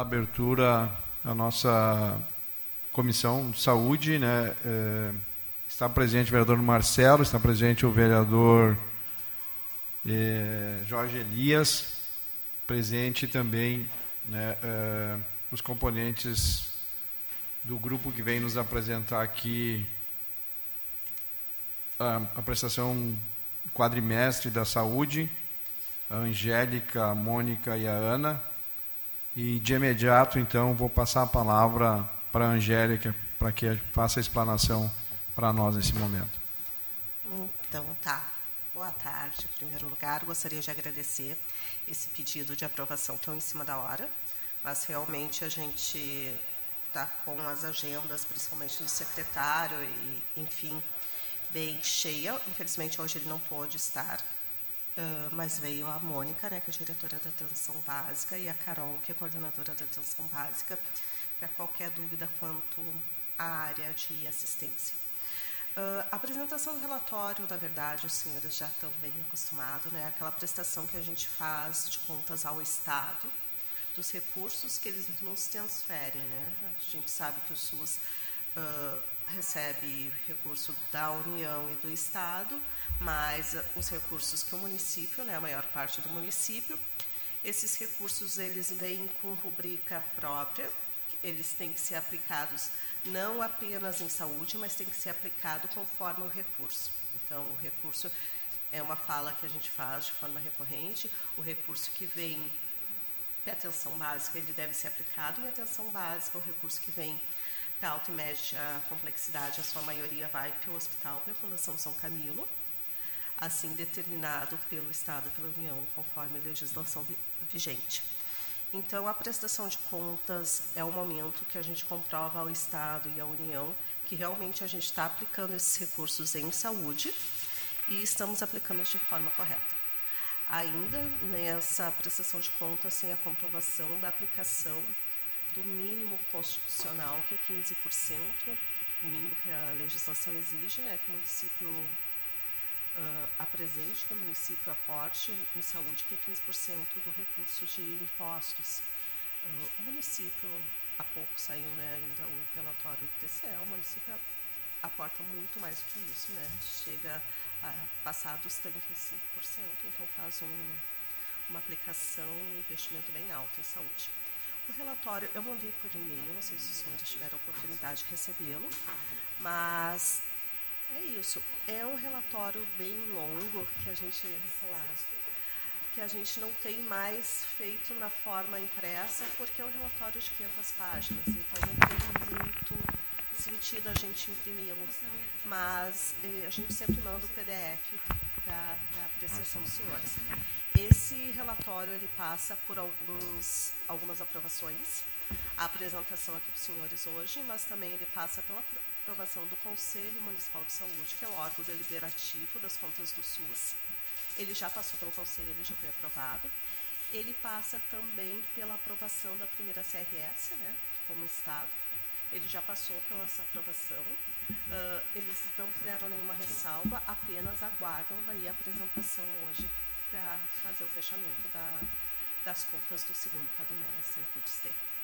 abertura a nossa comissão de saúde, né? É, está presente o vereador Marcelo, está presente o vereador é, Jorge Elias, presente também né, é, os componentes do grupo que vem nos apresentar aqui a, a prestação quadrimestre da saúde, a Angélica, a Mônica e a Ana. E de imediato, então, vou passar a palavra para a Angélica para que faça a explanação para nós nesse momento. Então, tá. Boa tarde. Em primeiro lugar, gostaria de agradecer esse pedido de aprovação tão em cima da hora, mas realmente a gente está com as agendas, principalmente do secretário, e, enfim, bem cheia. Infelizmente, hoje ele não pôde estar, Uh, mas veio a Mônica, né, que é diretora da atenção básica, e a Carol, que é coordenadora da atenção básica, para qualquer dúvida quanto à área de assistência. Uh, a apresentação do relatório, na verdade, os senhores já estão bem acostumados, né, aquela prestação que a gente faz de contas ao Estado, dos recursos que eles nos transferem. Né? A gente sabe que o SUS uh, recebe recurso da União e do Estado, mas os recursos que o município, né, a maior parte do município, esses recursos eles vêm com rubrica própria, eles têm que ser aplicados não apenas em saúde, mas tem que ser aplicado conforme o recurso. Então, o recurso é uma fala que a gente faz de forma recorrente, o recurso que vem para atenção básica, ele deve ser aplicado em atenção básica, o recurso que vem para alta e média complexidade, a sua maioria vai para o hospital, para a Fundação São Camilo, assim determinado pelo Estado pela União, conforme a legislação vigente. Então, a prestação de contas é o momento que a gente comprova ao Estado e à União que realmente a gente está aplicando esses recursos em saúde e estamos aplicando de forma correta. Ainda nessa prestação de contas, sem a comprovação da aplicação do mínimo constitucional, que é 15%, o mínimo que a legislação exige, né, que o município uh, apresente, que o município aporte em saúde, que é 15% do recurso de impostos. Uh, o município, há pouco saiu né, ainda o relatório do TCE, o município aporta muito mais do que isso, né? chega a passar dos 35%, então faz um, uma aplicação, um investimento bem alto em saúde. O relatório eu mandei por e-mail, não sei se os senhores tiveram a oportunidade de recebê-lo, mas é isso. É um relatório bem longo que a gente que a gente não tem mais feito na forma impressa, porque é um relatório de 500 páginas, então não tem muito sentido a gente imprimi-lo. Mas eh, a gente sempre manda o PDF para a apreciação dos senhores. Esse relatório ele passa por alguns, algumas aprovações, a apresentação aqui para os senhores hoje, mas também ele passa pela aprovação do Conselho Municipal de Saúde, que é o órgão deliberativo das contas do SUS. Ele já passou pelo Conselho, já foi aprovado. Ele passa também pela aprovação da primeira CRS, né, como Estado. Ele já passou pela essa aprovação. Uh, eles não fizeram nenhuma ressalva, apenas aguardam daí a apresentação hoje para fazer o fechamento da, das contas do segundo quadrimestre que eles.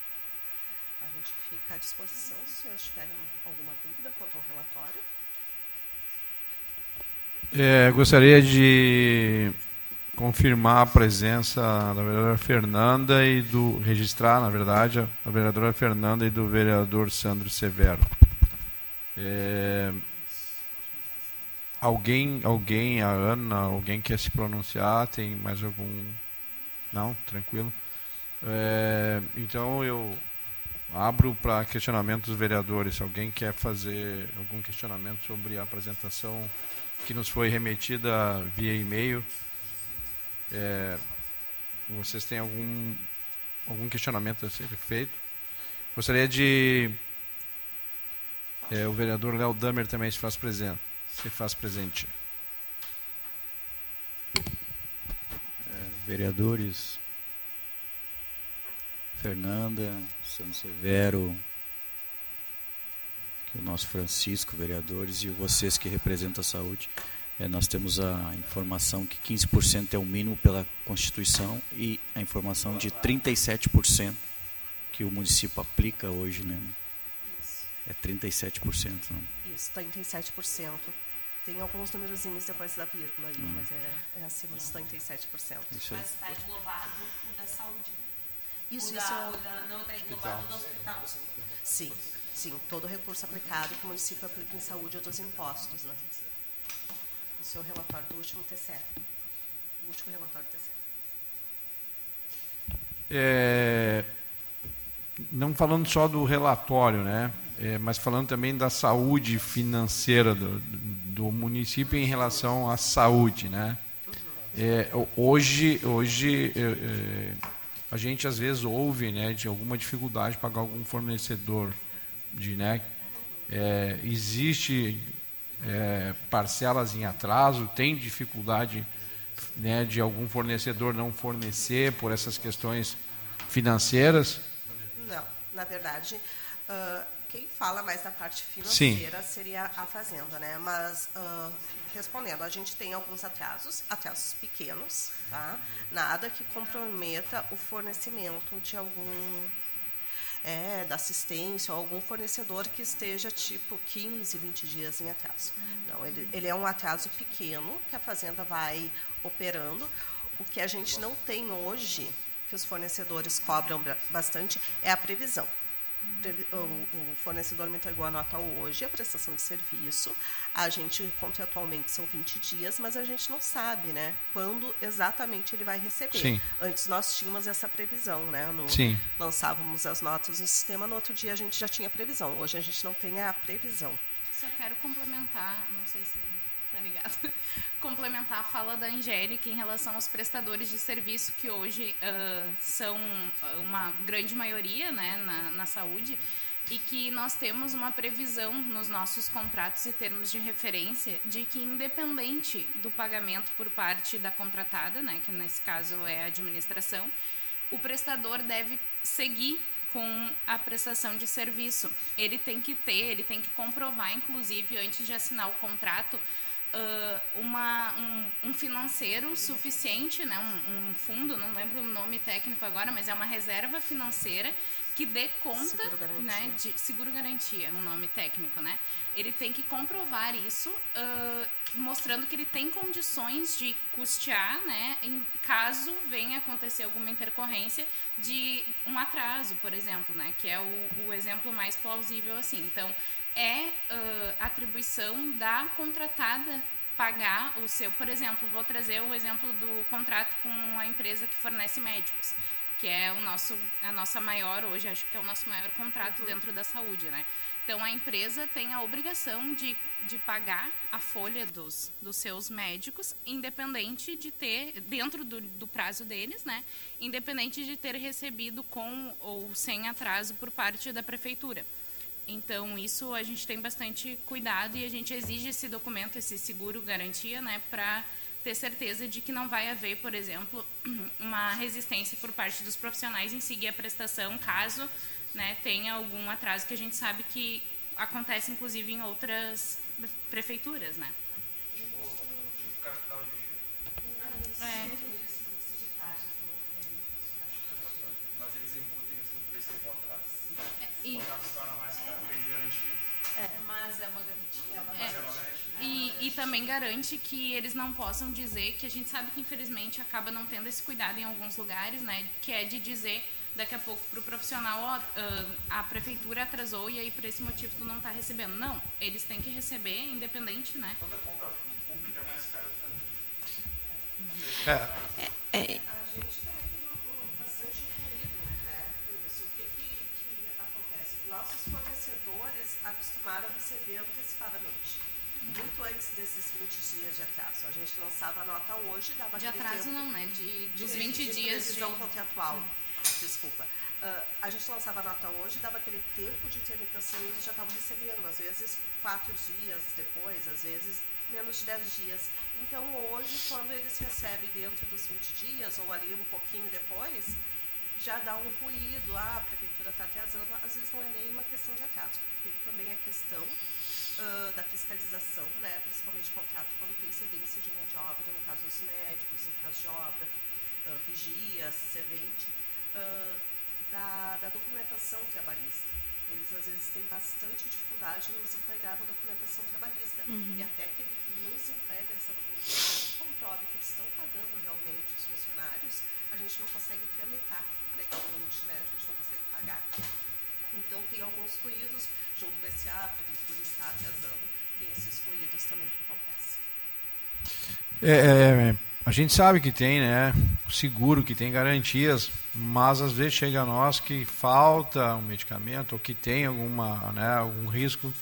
A gente fica à disposição se senhores tiverem alguma dúvida quanto ao relatório. É, gostaria de confirmar a presença da vereadora Fernanda e do registrar, na verdade, a vereadora Fernanda e do vereador Sandro Severo. É, alguém, alguém, a Ana, alguém quer se pronunciar? Tem mais algum? Não, tranquilo. É, então eu Abro para questionamento dos vereadores. Se alguém quer fazer algum questionamento sobre a apresentação que nos foi remetida via e-mail, é, vocês têm algum, algum questionamento a ser feito? Gostaria de. É, o vereador Léo Damer também se faz presente. Se faz presente. É, vereadores, Fernanda, São Severo, o nosso Francisco, vereadores, e vocês que representam a saúde. É, nós temos a informação que 15% é o mínimo pela Constituição e a informação de 37% que o município aplica hoje, né? Isso. É 37%, não? Isso, 37%. Tem alguns númerozinhos depois da vírgula aí, hum. mas é, é acima dos 37%. Isso mas está englobado o da saúde, né? Isso, isso. Da, o da, não está englobado do hospital. Sim, sim. Todo recurso aplicado que o município aplica em saúde ou dos impostos, né? Isso é o relatório do último TCE. O último relatório do TCE. É, não falando só do relatório, né? É, mas falando também da saúde financeira do, do município em relação à saúde, né? É, hoje, hoje é, é, a gente às vezes ouve, né, de alguma dificuldade de pagar algum fornecedor, de, né? É, existe é, parcelas em atraso, tem dificuldade né, de algum fornecedor não fornecer por essas questões financeiras? Não, na verdade, uh, quem fala mais da parte financeira Sim. seria a fazenda, né? Mas uh, respondendo, a gente tem alguns atrasos, atrasos pequenos, tá? Nada que comprometa o fornecimento de algum é, da assistência ou algum fornecedor que esteja tipo 15, 20 dias em atraso. Não, ele, ele é um atraso pequeno que a fazenda vai operando. O que a gente não tem hoje, que os fornecedores cobram bastante, é a previsão o, fornecedor me entregou a nota hoje, a prestação de serviço. A gente, contratualmente, são 20 dias, mas a gente não sabe né, quando exatamente ele vai receber. Sim. Antes nós tínhamos essa previsão, né? No, Sim. Lançávamos as notas no sistema, no outro dia a gente já tinha previsão. Hoje a gente não tem a previsão. Só quero complementar, não sei se tá ligado, complementar a fala da Angélica em relação aos prestadores de serviço que hoje uh, são uma grande maioria né, na, na saúde e que nós temos uma previsão nos nossos contratos e termos de referência de que independente do pagamento por parte da contratada, né, que nesse caso é a administração, o prestador deve seguir com a prestação de serviço. Ele tem que ter, ele tem que comprovar, inclusive, antes de assinar o contrato, uh, uma, um, um, financeiro suficiente, né, um, um, fundo, não lembro o nome técnico agora, mas é uma reserva financeira que dê conta seguro né, de seguro garantia, um nome técnico, né? Ele tem que comprovar isso, uh, mostrando que ele tem condições de custear, né, em caso venha acontecer alguma intercorrência de um atraso, por exemplo, né, que é o, o exemplo mais plausível assim. Então, é uh, atribuição da contratada pagar o seu. Por exemplo, vou trazer o exemplo do contrato com a empresa que fornece médicos, que é o nosso, a nossa maior hoje, acho que é o nosso maior contrato uhum. dentro da saúde, né? Então a empresa tem a obrigação de, de pagar a folha dos, dos seus médicos, independente de ter, dentro do, do prazo deles, né? Independente de ter recebido com ou sem atraso por parte da prefeitura. Então, isso a gente tem bastante cuidado e a gente exige esse documento, esse seguro garantia, né, para ter certeza de que não vai haver, por exemplo, uma resistência por parte dos profissionais em seguir a prestação, caso né, tenha algum atraso que a gente sabe que acontece, inclusive, em outras prefeituras, né? É. E, é, mas é uma garantia. É, e, e também garante que eles não possam dizer que a gente sabe que infelizmente acaba não tendo esse cuidado em alguns lugares, né? Que é de dizer daqui a pouco para o profissional, ó, uh, a prefeitura atrasou e aí por esse motivo tu não está recebendo. Não, eles têm que receber, independente, né? Toda compra pública é mais cara que a É. é. acostumaram a receber antecipadamente. Muito antes desses 20 dias de atraso. A gente lançava a nota hoje, dava De atraso tempo, não, né? De, dos de, 20 de dias de... contratual. Hum. Desculpa. Uh, a gente lançava a nota hoje, dava aquele tempo de tramitação e eles já estavam recebendo. Às vezes, quatro dias depois, às vezes, menos de 10 dias. Então, hoje, quando eles recebem dentro dos 20 dias, ou ali um pouquinho depois, já dá um ruído, ah, a prefeitura está atrasando, às vezes não é nem uma questão de atraso, tem também a questão uh, da fiscalização, né, principalmente contrato quando tem cedência de mão de obra, no caso dos médicos, no caso de obra, uh, vigia, servente, uh, da, da documentação trabalhista. Eles, às vezes, têm bastante dificuldade em nos entregar a documentação trabalhista. Uhum. E até que ele nos entregue essa documentação que comprove que eles estão pagando realmente os funcionários, a gente não consegue tramitar legalmente, né? a gente não consegue pagar. Então, tem alguns ruídos, junto com esse a prefeitura está atrasando, tem esses ruídos também que acontecem. É, é, a gente sabe que tem, né? Seguro, que tem garantias, mas às vezes chega a nós que falta um medicamento ou que tem alguma, né, algum risco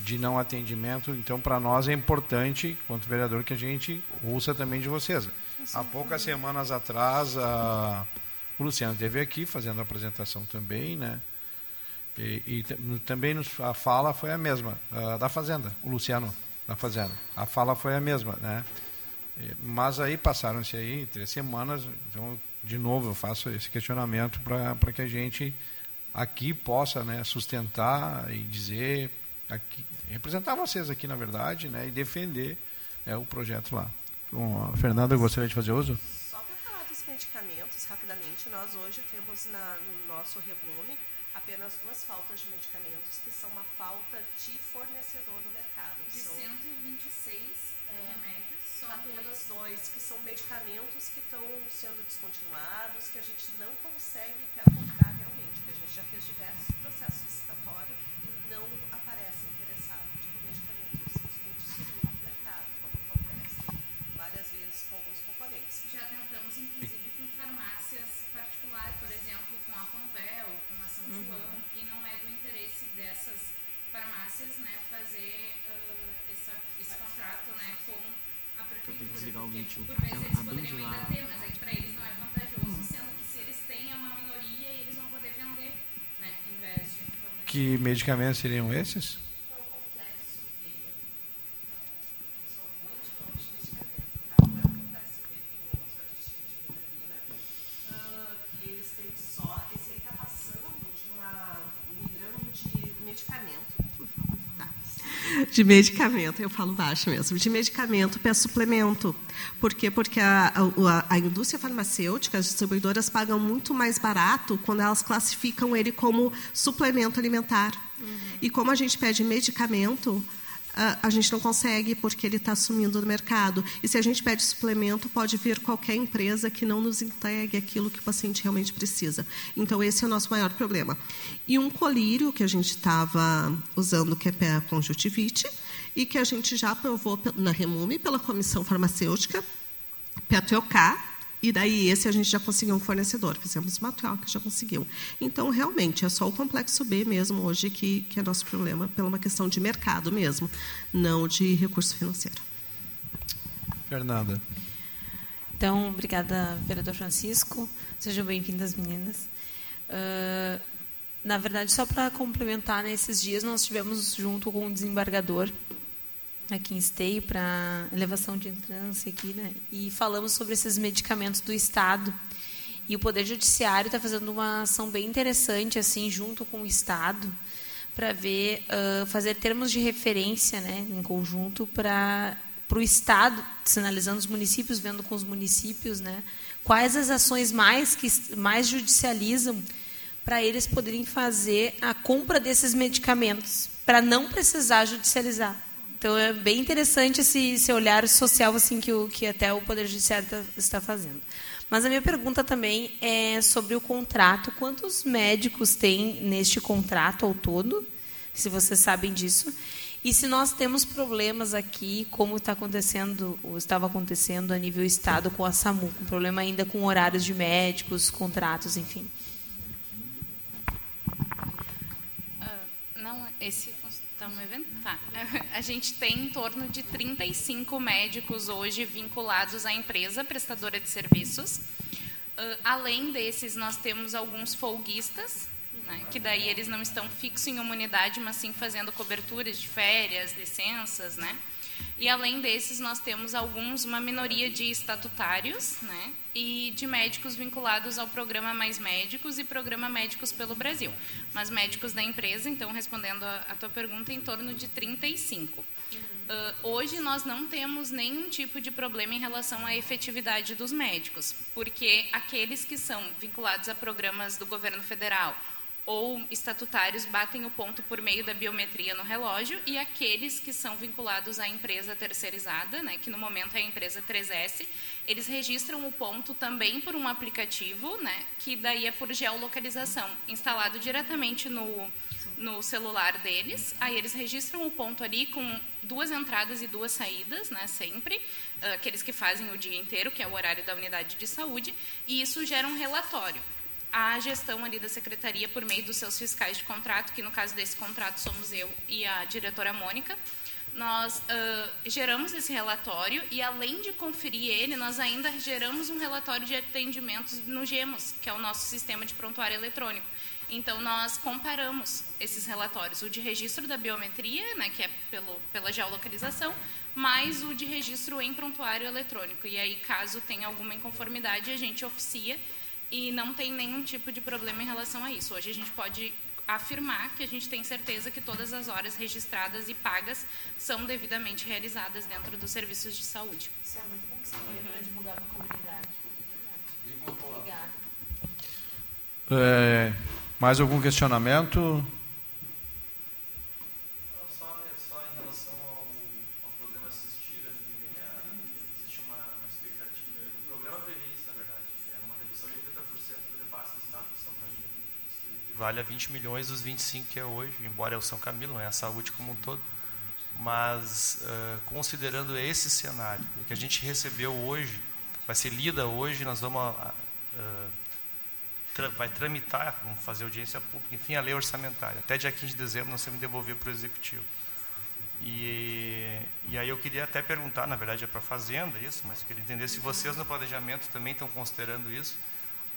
de não atendimento. Então, para nós é importante, quanto vereador, que a gente ouça também de vocês. Há poucas semanas atrás, a, o Luciano esteve aqui fazendo a apresentação também, né? E, e também nos, a fala foi a mesma, uh, da Fazenda, o Luciano da Fazenda. A fala foi a mesma, né? Mas aí passaram-se aí três semanas, então de novo eu faço esse questionamento para que a gente aqui possa né, sustentar e dizer, aqui, representar vocês aqui na verdade, né, e defender é, o projeto lá. Bom, a Fernanda gostaria de fazer uso? Só para falar dos medicamentos, rapidamente, nós hoje temos na, no nosso rebume apenas duas faltas de medicamentos, que são uma falta de fornecedor no mercado. De são 126 é, remédios, só apenas dois, que são medicamentos que estão sendo descontinuados, que a gente não consegue comprar realmente, que a gente já fez diversos processos licitatórios e não aparece interessado de medicamentos simplesmente subindo no mercado, como acontece várias vezes com alguns componentes. Já tentamos, inclusive, com farmácias particulares, por exemplo, com a Convel, uhum. e não é do interesse dessas farmácias né, fazer uh, essa, esse contrato né, com a prefeitura. desligar o porque, por vezes eles poderiam ainda ter, mas é que para eles não é vantajoso, uhum. sendo que se eles têm é uma minoria e eles vão poder vender, né, em vez de. Que medicamentos seriam esses? De medicamento, eu falo baixo mesmo, de medicamento para suplemento. Por quê? Porque a, a, a, indústria farmacêutica, as distribuidoras pagam muito mais barato quando elas classificam ele como suplemento alimentar. Uhum. E como a gente pede medicamento, a gente não consegue porque ele está sumindo do mercado. E se a gente pede suplemento, pode vir qualquer empresa que não nos entregue aquilo que o paciente realmente precisa. Então, esse é o nosso maior problema. E um colírio que a gente estava usando, que é para conjuntivite, e que a gente já aprovou na Remume pela Comissão Farmacêutica, trocar e daí esse a gente já conseguiu um fornecedor, fizemos uma troca, já conseguiu. Então, realmente, é só o complexo B mesmo hoje que, que é nosso problema, pela uma questão de mercado mesmo, não de recurso financeiro. Fernanda. Então, obrigada, vereador Francisco. Sejam bem-vindas, meninas. Uh, na verdade, só para complementar, nesses dias nós tivemos junto com o desembargador aqui em Esteio para elevação de entrância aqui, né? E falamos sobre esses medicamentos do Estado. E o Poder Judiciário está fazendo uma ação bem interessante, assim, junto com o Estado, para ver, uh, fazer termos de referência, né, em conjunto, para o Estado, sinalizando os municípios, vendo com os municípios, né, quais as ações mais que mais judicializam para eles poderem fazer a compra desses medicamentos, para não precisar judicializar. Então é bem interessante esse, esse olhar social assim que, o, que até o Poder Judiciário tá, está fazendo. Mas a minha pergunta também é sobre o contrato. Quantos médicos tem neste contrato ao todo? Se vocês sabem disso. E se nós temos problemas aqui, como está acontecendo, ou estava acontecendo a nível estado com a SAMU, um problema ainda com horários de médicos, contratos, enfim. Uh, não, esse Estamos vendo? Tá. A gente tem em torno de 35 médicos hoje vinculados à empresa prestadora de serviços. Uh, além desses, nós temos alguns folguistas, né, que daí eles não estão fixos em uma unidade, mas sim fazendo coberturas de férias, licenças, né? E além desses, nós temos alguns, uma minoria de estatutários né, e de médicos vinculados ao programa Mais Médicos e programa Médicos pelo Brasil. Mas médicos da empresa, então, respondendo a, a tua pergunta, em torno de 35. Uhum. Uh, hoje nós não temos nenhum tipo de problema em relação à efetividade dos médicos, porque aqueles que são vinculados a programas do governo federal ou estatutários batem o ponto por meio da biometria no relógio e aqueles que são vinculados à empresa terceirizada, né, que no momento é a empresa 3S, eles registram o ponto também por um aplicativo, né, que daí é por geolocalização, instalado diretamente no, no celular deles. Aí eles registram o ponto ali com duas entradas e duas saídas, né, sempre, aqueles que fazem o dia inteiro, que é o horário da unidade de saúde, e isso gera um relatório a gestão ali da secretaria por meio dos seus fiscais de contrato, que no caso desse contrato somos eu e a diretora Mônica. Nós uh, geramos esse relatório e, além de conferir ele, nós ainda geramos um relatório de atendimentos no GEMOS, que é o nosso sistema de prontuário eletrônico. Então, nós comparamos esses relatórios, o de registro da biometria, né, que é pelo, pela geolocalização, mais o de registro em prontuário eletrônico. E aí, caso tenha alguma inconformidade, a gente oficia e não tem nenhum tipo de problema em relação a isso. Hoje a gente pode afirmar que a gente tem certeza que todas as horas registradas e pagas são devidamente realizadas dentro dos serviços de saúde. Isso é muito bom que você uhum. divulgar para a comunidade. Obrigada. É, mais algum questionamento? Vale a 20 milhões dos 25 que é hoje, embora é o São Camilo, não é a saúde como um todo. Mas, uh, considerando esse cenário, que a gente recebeu hoje, vai ser lida hoje, nós vamos. Uh, tra vai tramitar, vamos fazer audiência pública, enfim, a lei orçamentária. Até dia 15 de dezembro nós temos que devolver para o Executivo. E, e aí eu queria até perguntar, na verdade é para a Fazenda isso, mas eu queria entender se vocês no planejamento também estão considerando isso,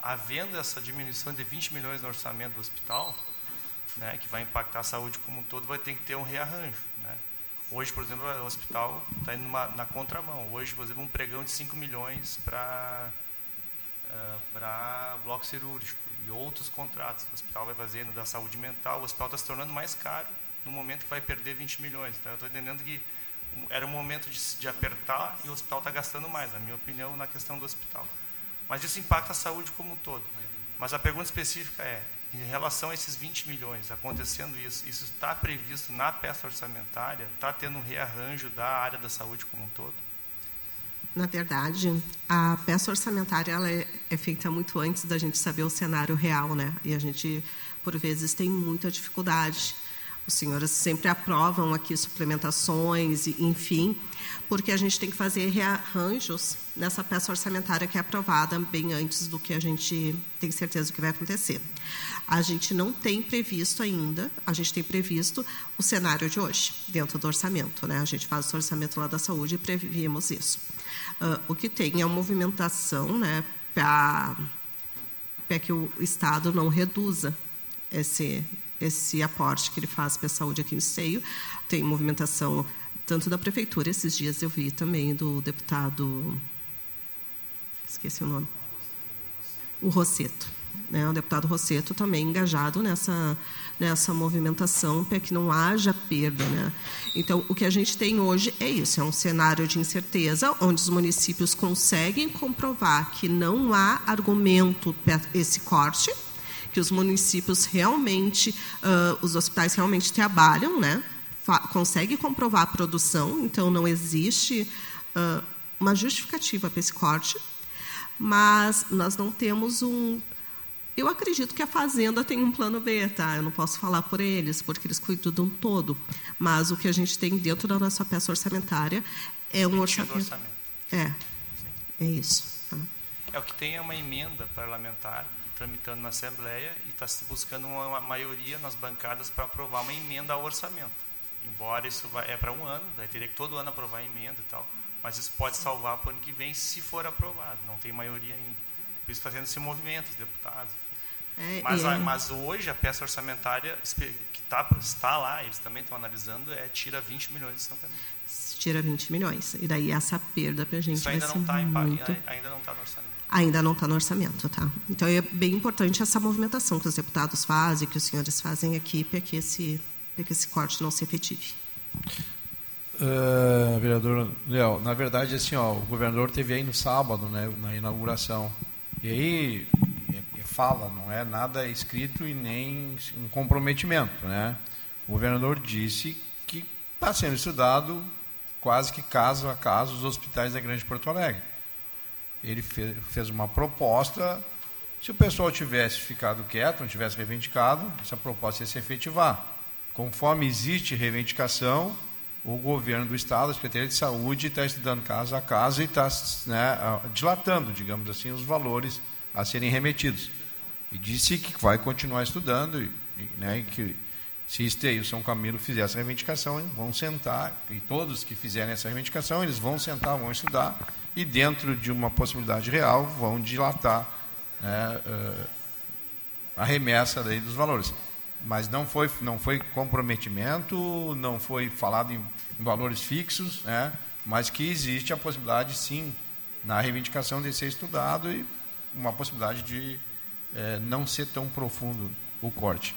havendo essa diminuição de 20 milhões no orçamento do hospital, né, que vai impactar a saúde como um todo, vai ter que ter um rearranjo. Né? Hoje, por exemplo, o hospital está indo numa, na contramão. Hoje, por exemplo, um pregão de 5 milhões para uh, para bloco cirúrgico e outros contratos. O hospital vai fazendo da saúde mental, o hospital está se tornando mais caro no momento que vai perder 20 milhões. Então, eu estou entendendo que era um momento de, de apertar e o hospital está gastando mais, na minha opinião, na questão do hospital. Mas isso impacta a saúde como um todo. Mas a pergunta específica é, em relação a esses 20 milhões, acontecendo isso, isso está previsto na peça orçamentária? Está tendo um rearranjo da área da saúde como um todo? Na verdade, a peça orçamentária ela é, é feita muito antes da gente saber o cenário real, né? E a gente, por vezes, tem muita dificuldade. Os senhores sempre aprovam aqui suplementações, enfim, porque a gente tem que fazer rearranjos nessa peça orçamentária que é aprovada bem antes do que a gente tem certeza do que vai acontecer. A gente não tem previsto ainda, a gente tem previsto o cenário de hoje, dentro do orçamento. Né? A gente faz o orçamento lá da saúde e previmos isso. Uh, o que tem é uma movimentação né, para que o Estado não reduza esse, esse aporte que ele faz para a saúde aqui no Esteio. Tem movimentação tanto da prefeitura, esses dias eu vi também do deputado, esqueci o nome, o Rosseto, né, o deputado Rosseto também engajado nessa, nessa movimentação para que não haja perda. Né? Então, o que a gente tem hoje é isso, é um cenário de incerteza, onde os municípios conseguem comprovar que não há argumento para esse corte, que os municípios realmente, uh, os hospitais realmente trabalham, né, consegue comprovar a produção, então não existe uh, uma justificativa para esse corte, mas nós não temos um. Eu acredito que a Fazenda tem um plano B, tá? Eu não posso falar por eles, porque eles cuidam de um todo. Mas o que a gente tem dentro da nossa peça orçamentária é um orçamento. orçamento. É, é isso. Tá? É o que tem é uma emenda parlamentar tramitando na Assembleia e está se buscando uma maioria nas bancadas para aprovar uma emenda ao orçamento. Embora isso vai, é para um ano, né, teria que todo ano aprovar a emenda e tal, mas isso pode salvar para o ano que vem se for aprovado, não tem maioria ainda. Por isso está tendo esse movimento, os deputados. É, mas, é... mas hoje a peça orçamentária que tá, está lá, eles também estão analisando, é tira 20 milhões de São Camilo. Tira 20 milhões. E daí essa perda para a gente Isso ainda vai não ser tá muito... Em, ainda não está no orçamento. Ainda não está no orçamento, tá? Então é bem importante essa movimentação que os deputados fazem, que os senhores fazem aqui, para que esse para que esse corte não se efetive. Uh, vereador Léo, na verdade, assim, ó, o governador teve aí no sábado, né, na inauguração. E aí é, é fala, não é nada escrito e nem um comprometimento, né? O governador disse que está sendo estudado quase que caso a caso os hospitais da Grande Porto Alegre. Ele fez, uma proposta. Se o pessoal tivesse ficado quieto, não tivesse reivindicado, essa proposta ia se efetivar. Conforme existe reivindicação, o governo do Estado, a Secretaria de Saúde, está estudando caso a caso e está né, dilatando, digamos assim, os valores a serem remetidos. E disse que vai continuar estudando e, né, que se Esteio e São Camilo fizer essa reivindicação, vão sentar, e todos que fizerem essa reivindicação, eles vão sentar, vão estudar, e dentro de uma possibilidade real, vão dilatar né, uh, a remessa daí dos valores. Mas não foi, não foi comprometimento, não foi falado em, em valores fixos, né, mas que existe a possibilidade, sim, na reivindicação de ser estudado e uma possibilidade de eh, não ser tão profundo o corte.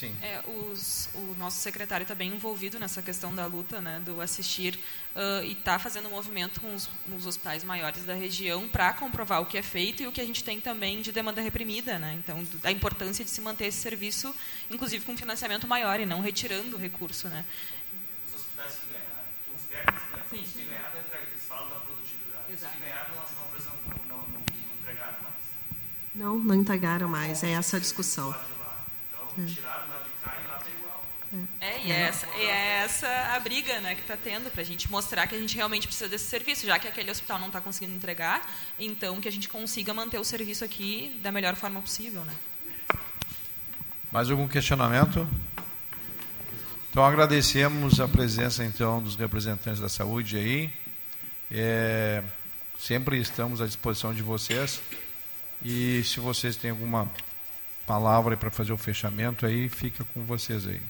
Sim. É, os, o nosso secretário está bem envolvido nessa questão da luta, né, do assistir, uh, e está fazendo um movimento com os, os hospitais maiores da região para comprovar o que é feito e o que a gente tem também de demanda reprimida. Né, então, a importância de se manter esse serviço, inclusive com financiamento maior e não retirando o recurso. Né. Os hospitais que ganharam, os técnicos que ganharam, eles falam da produtividade. Exato. Os que ganharam, não, não, não, não entregaram mais. Não, não entregaram mais, é essa a discussão. Então, é. É, e é essa, e é essa a briga né, que está tendo para a gente mostrar que a gente realmente precisa desse serviço, já que aquele hospital não está conseguindo entregar, então que a gente consiga manter o serviço aqui da melhor forma possível. Né? Mais algum questionamento? Então agradecemos a presença então dos representantes da saúde aí. É, sempre estamos à disposição de vocês. E se vocês têm alguma palavra para fazer o fechamento aí, fica com vocês aí.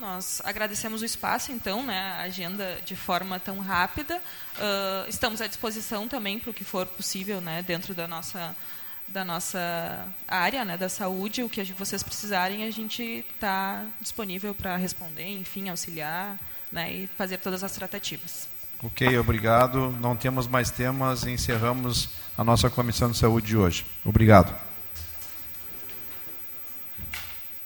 Nós agradecemos o espaço, então, né, a agenda de forma tão rápida. Uh, estamos à disposição também para o que for possível né, dentro da nossa, da nossa área né, da saúde. O que vocês precisarem, a gente está disponível para responder, enfim, auxiliar né, e fazer todas as tratativas. Ok, obrigado. Não temos mais temas, encerramos a nossa comissão de saúde de hoje. Obrigado.